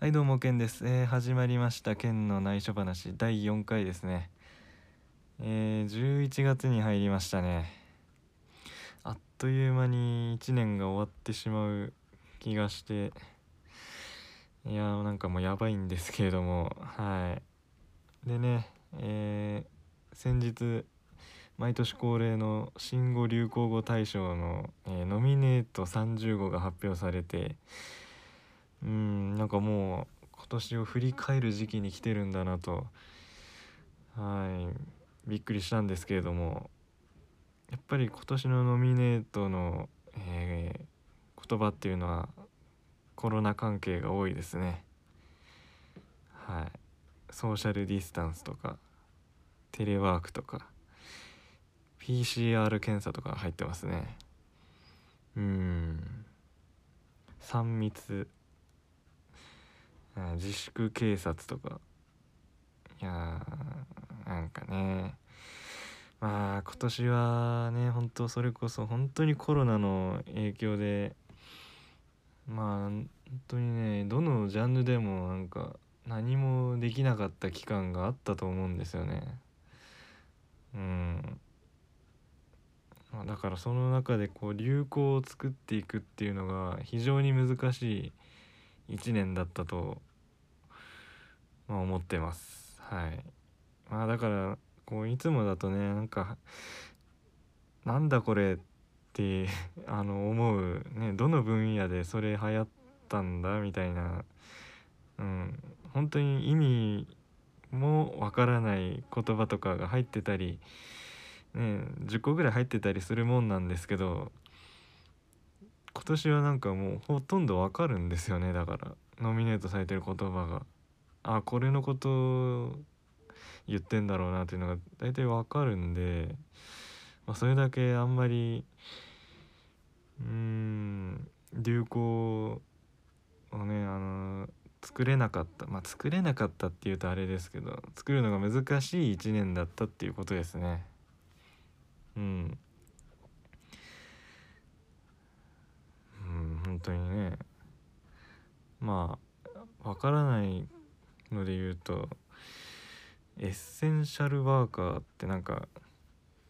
はいどうもケンです、えー始まりました。ケンの内緒話第4回ですね。えー11月に入りましたね。あっという間に1年が終わってしまう気がして。いやーなんかもうやばいんですけれども。はい。でねえー先日毎年恒例の新語・流行語大賞の、えノミネート30語が発表されてうんなんかもう今年を振り返る時期に来てるんだなと。はい。びっくりしたんですけれどもやっぱり今年のノミネートの、えー言葉っていうのはコロナ関係が多いですね。はい。ソーシャルディスタンスとかテレワークとか PCR 検査とか入ってますね。うん。3密自粛警察とか。いやーなんかね。まあ今年はね本当それこそ本当にコロナの影響で。まあ本当にねどのジャンルでもなんか何もできなかった期間があったと思うんですよね。うん。まあだからその中でこう流行を作っていくっていうのが非常に難しい1年だったと、まあ、思ってます。はい。まあだからこういつもだとねなんかなんだこれって あの思うねどの分野でそれ流行ったんだみたいなうん。本当に意味もわからない言葉とかが入ってたりね10個ぐらい入ってたりするもんなんですけど今年はなんかもうほとんどわかるんですよねだからノミネートされてる言葉が。あこれのこと言ってんだろうなっていうのが大体わかるんで、まあ、それだけあんまりうん流行をねあの作れなかったまあ作れなかったっていうとあれですけど作るのが難しい1年だったっていうことですね。うん。うん本当にね。まあわからないので言うとエッセンシャルワーカーってなんか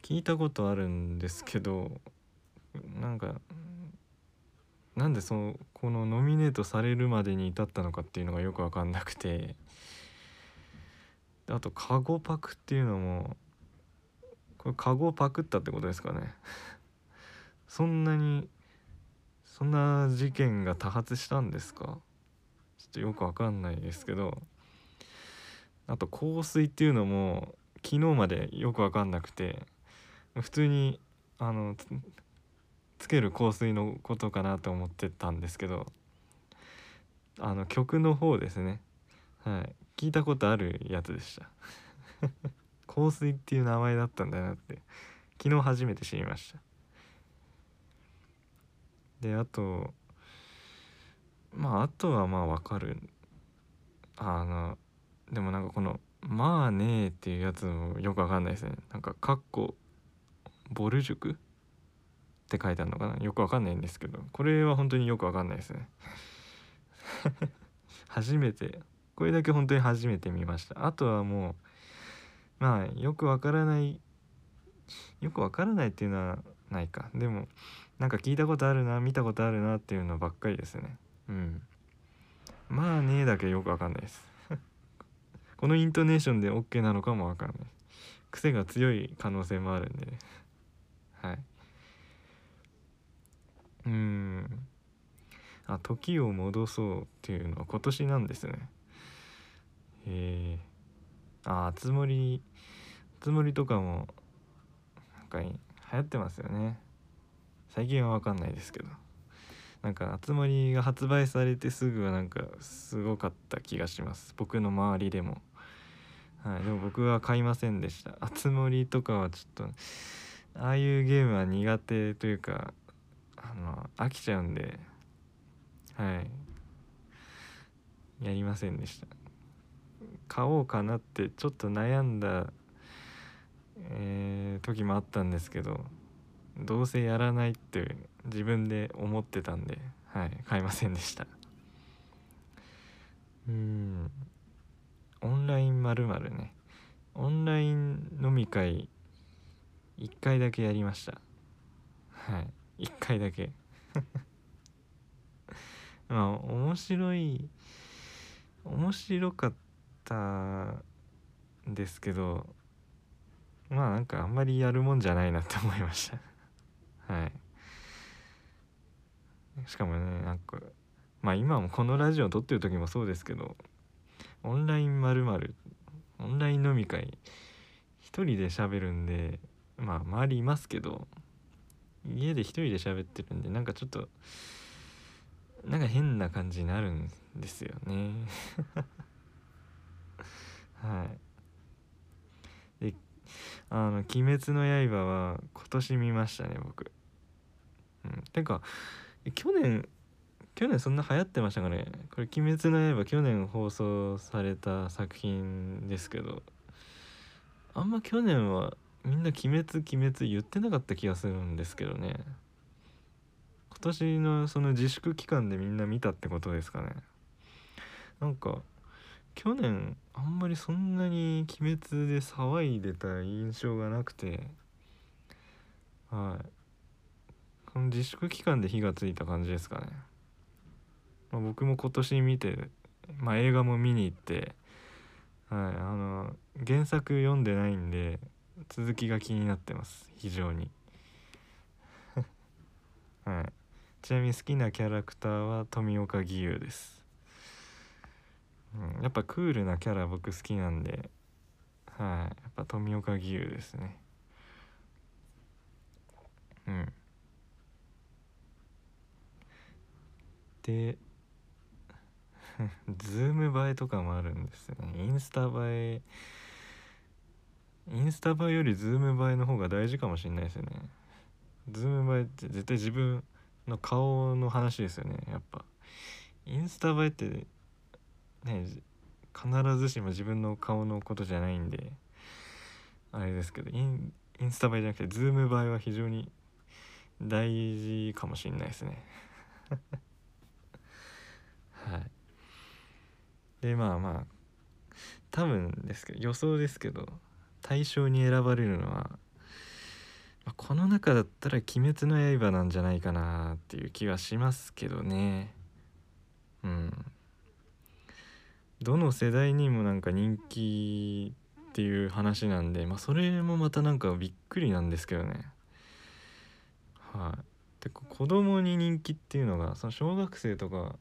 聞いたことあるんですけどなんかなんでそのこのノミネートされるまでに至ったのかっていうのがよく分かんなくてあとカゴパクっていうのもこれカゴパクったってことですかね。そんなにそんな事件が多発したんですか？ちょっとよく分かんないですけど。あと香水っていうのも昨日までよく分かんなくて普通にあのつつける香水のことかなと思ってたんですけどあの曲の方ですね。はい。聞いたことあるやつでした。香水っていう名前だったんだなって昨日初めて知りました。であとまああとはまあわかる。あのでもなんかこの「まあねえ」っていうやつもよくわかんないですね。なんか「かっこボル塾」って書いてあるのかな。よくわかんないんですけど。これは本当によくわかんないですね。初めて。これだけ本当に初めて見ました。あとはもうまあよくわからないよくわからないっていうのはないか。でもなんか聞いたことあるな見たことあるなっていうのばっかりですね。うん。まあねだけよくわかんないです。このイントネーションで OK なのかもわかんない。癖が強い可能性もあるんでね。はい。うん。あ時を戻そうっていうのは今年なんですね。へえああつ森つ森とかもなんか流行ってますよね。最近は分かんないですけど。なんかあつ森が発売されてすぐはなんかすごかった気がします。僕の周りでも。はいでも僕は買いませんでした。あつ森とかはちょっとああいうゲームは苦手というかあの飽きちゃうんではい。やりませんでした。買おうかなってちょっと悩んだ、えー時もあったんですけどどうせやらないって自分で思ってたんで、はい、買いませんでした。ううん。オンラインまるまるね。オンライン飲み会1回だけやりました。はい。1回だけ。まあ面白い面白かったんですけどまあなんかあんまりやるもんじゃないなって思いました。はい。しかもねなんかまあ今もこのラジオ撮ってる時もそうですけどオンラインまるオンライン飲み会一人で喋るんでまあ周りいますけど家で一人で喋ってるんでなんかちょっとなんか変な感じになるんですよね。はい。であの「鬼滅の刃」は今年見ましたね僕。うん。てか去年去年そんな流行ってましたかね？これ「鬼滅の刃」去年放送された作品ですけど。あんま去年はみんな「鬼滅鬼滅」言ってなかった気がするんですけどね。今年のその自粛期間でみんな見たってことですかね。なんか去年あんまりそんなに「鬼滅」で騒いでた印象がなくて。はい。この自粛期間で火がついた感じですかね、まあ、僕も今年見て、まあ、映画も見に行ってはいあの原作読んでないんで続きが気になってます。非常に。はい。ちなみに好きなキャラクターは富岡義勇です、うん、やっぱクールなキャラ僕好きなんではいやっぱ富岡義勇ですね。うん。で ズーム映えとかもあるんですよね。インスタ映え。インスタ映えよりズーム映えの方が大事かもしれないですよね。ズーム映えって絶対自分の顔の話ですよねやっぱ。インスタ映えってね必ずしも自分の顔のことじゃないんであれですけどインインスタ映えじゃなくてズーム映えは非常に大事かもしれないですねはいでまあまあ多分ですけど予想ですけど対象に選ばれるのは、まあ、この中だったら「鬼滅の刃」なんじゃないかなっていう気はしますけどね。うん。どの世代にもなんか人気っていう話なんでまあそれもまたなんかびっくりなんですけどね。はい、で子供に人気っていうのがその小学生とか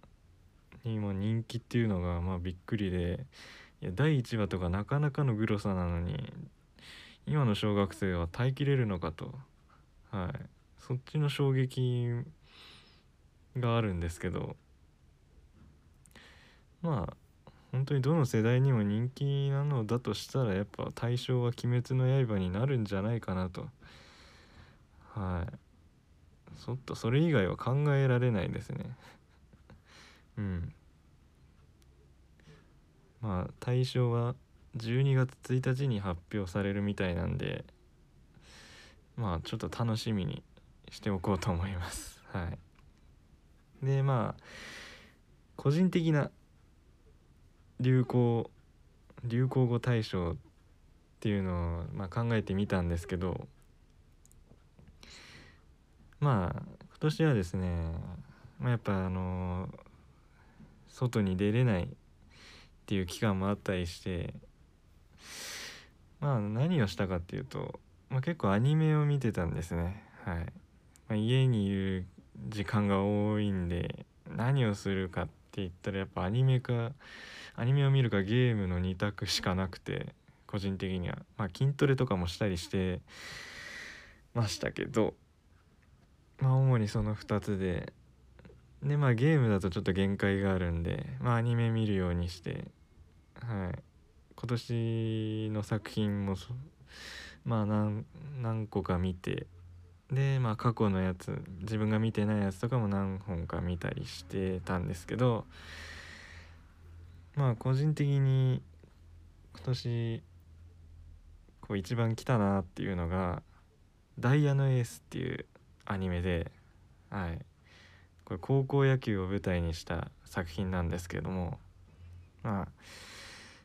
に今人気っていうのがまあびっくりでいや第1話とかなかなかのグロさなのに今の小学生は耐えきれるのかと。はい。そっちの衝撃があるんですけど。まあ本当にどの世代にも人気なのだとしたらやっぱ対象は「鬼滅の刃」になるんじゃないかなと。はい。そっとそれ以外は考えられないですね。うん。まあ対象は12月1日に発表されるみたいなんでまあちょっと楽しみにしておこうと思います。はい。でまあ個人的な流行流行語大賞っていうのを、まあ、考えてみたんですけどまあ今年はですね、まあ、やっぱあの外に出れないっていう期間もあったりしてまあ何をしたかっていうと、まあ、結構アニメを見てたんですね。はい、まあ、家にいる時間が多いんで何をするかって言ったらやっぱアニメかアニメを見るかゲームの2択しかなくて個人的には。まあ筋トレとかもしたりしてましたけどまあ主にその2つででまあゲームだとちょっと限界があるんでまあアニメ見るようにしてはい。今年の作品もまあ何何個か見てでまあ過去のやつ自分が見てないやつとかも何本か見たりしてたんですけどまあ個人的に今年こう一番来たなっていうのが「ダイヤのエース」っていうアニメではい。これ高校野球を舞台にした作品なんですけどもまあ、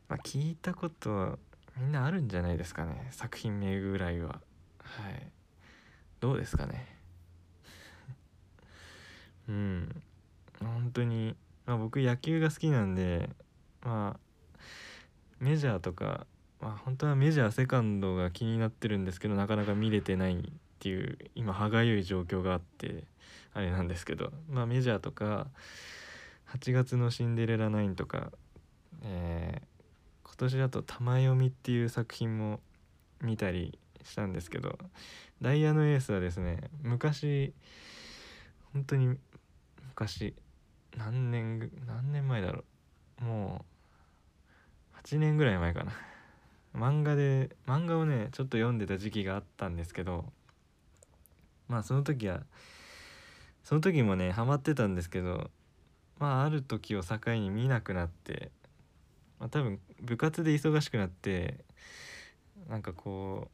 まあ、聞いたことみんなあるんじゃないですかね作品名ぐらいは。はい。どうですかね。うん。本当に、まあ、僕野球が好きなんでまあメジャーとか、まあ、本当はメジャーセカンドが気になってるんですけどなかなか見れてないっていう今歯がゆい状況があってあれなんですけどまあメジャーとか8月の「シンデレラ9」とか、えー、今年だと「玉読み」っていう作品も見たりしたんですけどダイヤのエースはですね昔本当に昔何年何年前だろう。もう8年ぐらい前かな。漫画で漫画をねちょっと読んでた時期があったんですけどまあその時はその時もねハマってたんですけどまあある時を境に見なくなって、まあ、多分部活で忙しくなってなんかこ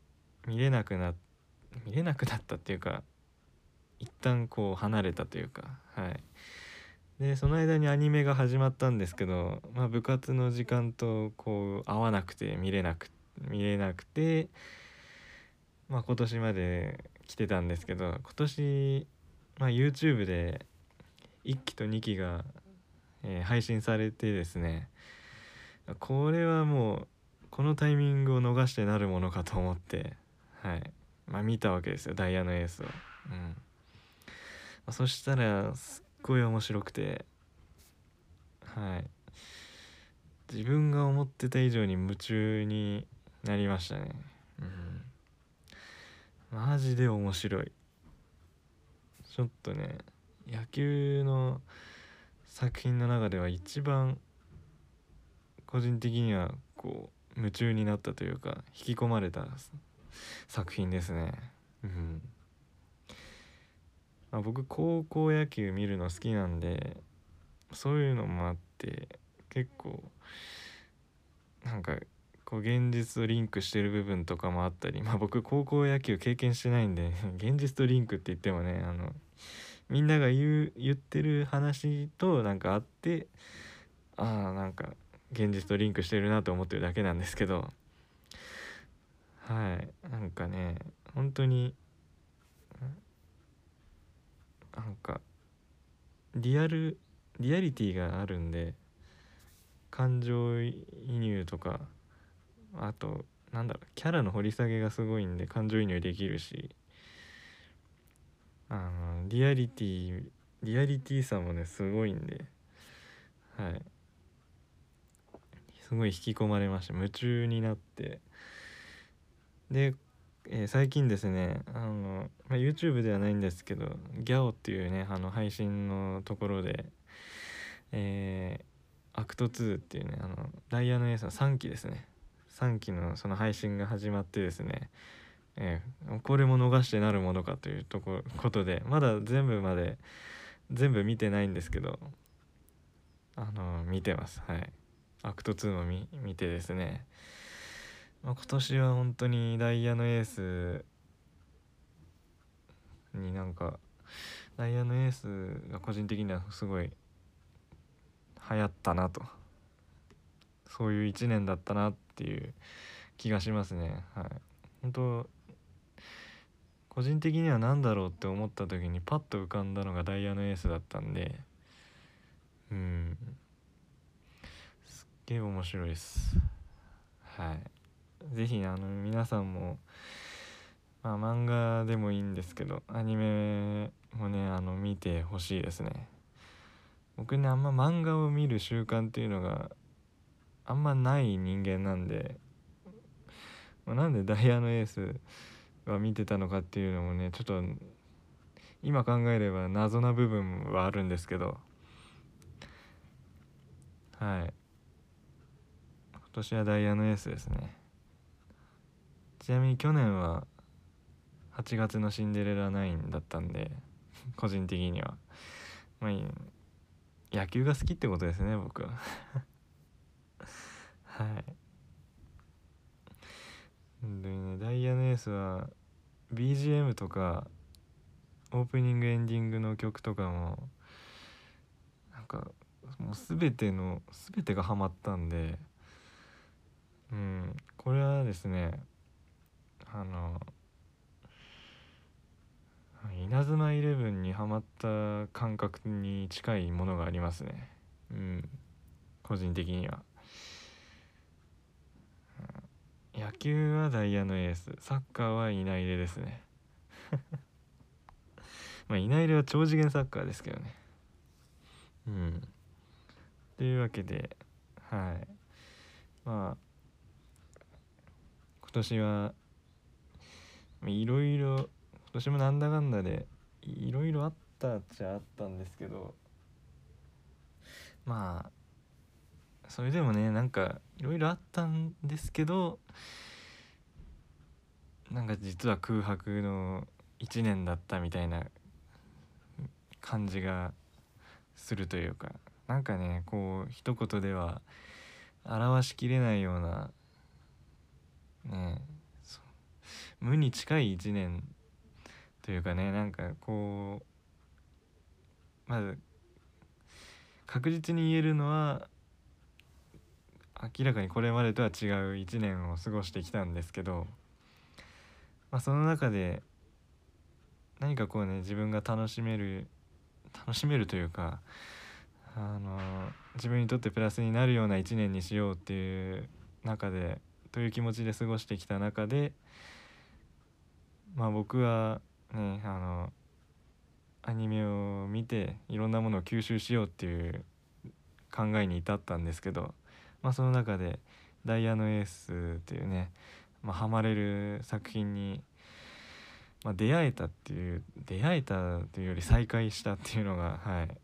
う見れなくな見れなくなったっていうか一旦こう離れたというかはい。でその間にアニメが始まったんですけど、まあ、部活の時間とこう合わなくて見れなく見れなくて、まあ、今年まで来てたんですけど今年、まあ、YouTube で1期と2期が、えー、配信されてですねこれはもうこのタイミングを逃してなるものかと思ってはい。まあ見たわけですよダイヤのエースを。うん。まそしたらすっごい面白くてはい。自分が思ってた以上に夢中になりましたね。うん。マジで面白い。ちょっとね野球の作品の中では一番個人的にはこう夢中になったというか引き込まれた作品ですね。うん。まあ、僕高校野球見るの好きなんでそういうのもあって結構なんかこう現実とリンクしてる部分とかもあったりまあ僕高校野球経験してないんで 現実とリンクって言ってもねあのみんなが言う言ってる話となんかあってああなんか現実とリンクしてるなと思ってるだけなんですけどはいなんかね本当になんかリアルリアリティがあるんで感情移入とかあとなんだろうキャラの掘り下げがすごいんで感情移入できるしあのリアリティリアリティさもねすごいんではい。すごい引き込まれました。夢中になって。でえー、最近ですねあの、まあ、YouTube ではないんですけど GYAO っていうねあの配信のところでえー、アクト2っていうねあのダイヤのエースの3期ですね。3期のその配信が始まってですね、えー、これも逃してなるものかというとこことでまだ全部まで全部見てないんですけどあの見てます。はい。アクト2も見見てですね。まあ、今年は本当にダイヤのエースになんかダイヤのエースが個人的にはすごい流行ったなと。そういう1年だったなっていう気がしますね。はい。本当個人的には何だろうって思った時にパッと浮かんだのがダイヤのエースだったんでうん。すっげえ面白いです。はい。是非あの皆さんも、まあ、漫画でもいいんですけどアニメもねあの見てほしいですね。僕ねあんま漫画を見る習慣っていうのがあんまない人間なんで、まあ、なんでダイヤのエースは見てたのかっていうのもねちょっと今考えれば謎な部分はあるんですけど。はい。今年はダイヤのエースですね。ちなみに去年は8月のシンデレラ9だったんで個人的には。まあ野球が好きってことですね僕は。はい。でねダイヤのエースは BGM とかオープニングエンディングの曲とかもなんかもう全ての全てがハマったんでうんこれはですねあの稲妻イレブンにはまった感覚に近いものがありますね。うん個人的には。野球はダイヤのエース。サッカーは稲入れですね。まあ稲入れは超次元サッカーですけどね。うん。というわけではい。まあ今年はいろいろ今年もなんだかんだでいろいろあったっちゃあったんですけどまあそれでもねなんかいろいろあったんですけどなんか実は空白の1年だったみたいな感じがするというかなんかねこう一言では表しきれないようなね無に近い1年というかねなんかこうまず確実に言えるのは明らかにこれまでとは違う1年を過ごしてきたんですけど、まあ、その中で何かこうね自分が楽しめる楽しめるというかあの自分にとってプラスになるような1年にしようっていう中でという気持ちで過ごしてきた中でまあ僕はねあのアニメを見ていろんなものを吸収しようっていう考えに至ったんですけど、まあ、その中で「ダイヤのエース」っていうね、まあ、ハマれる作品に、まあ、出会えたっていう出会えたというより再会したっていうのがはい。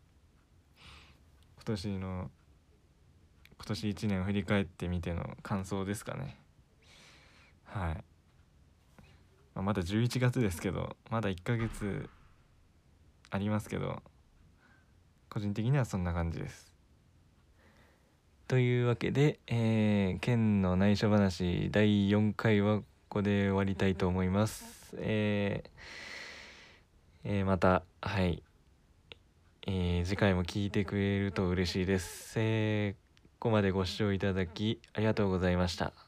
今年の今年1年を振り返ってみての感想ですかね。はい、まあ、まだ11月ですけどまだ1ヶ月ありますけど個人的にはそんな感じです。というわけで、えー、県の内緒話第4回はここで終わりたいと思いますえーえー、またはいえー、次回も聞いてくれると嬉しいです。えー、ここまでご視聴いただきありがとうございました。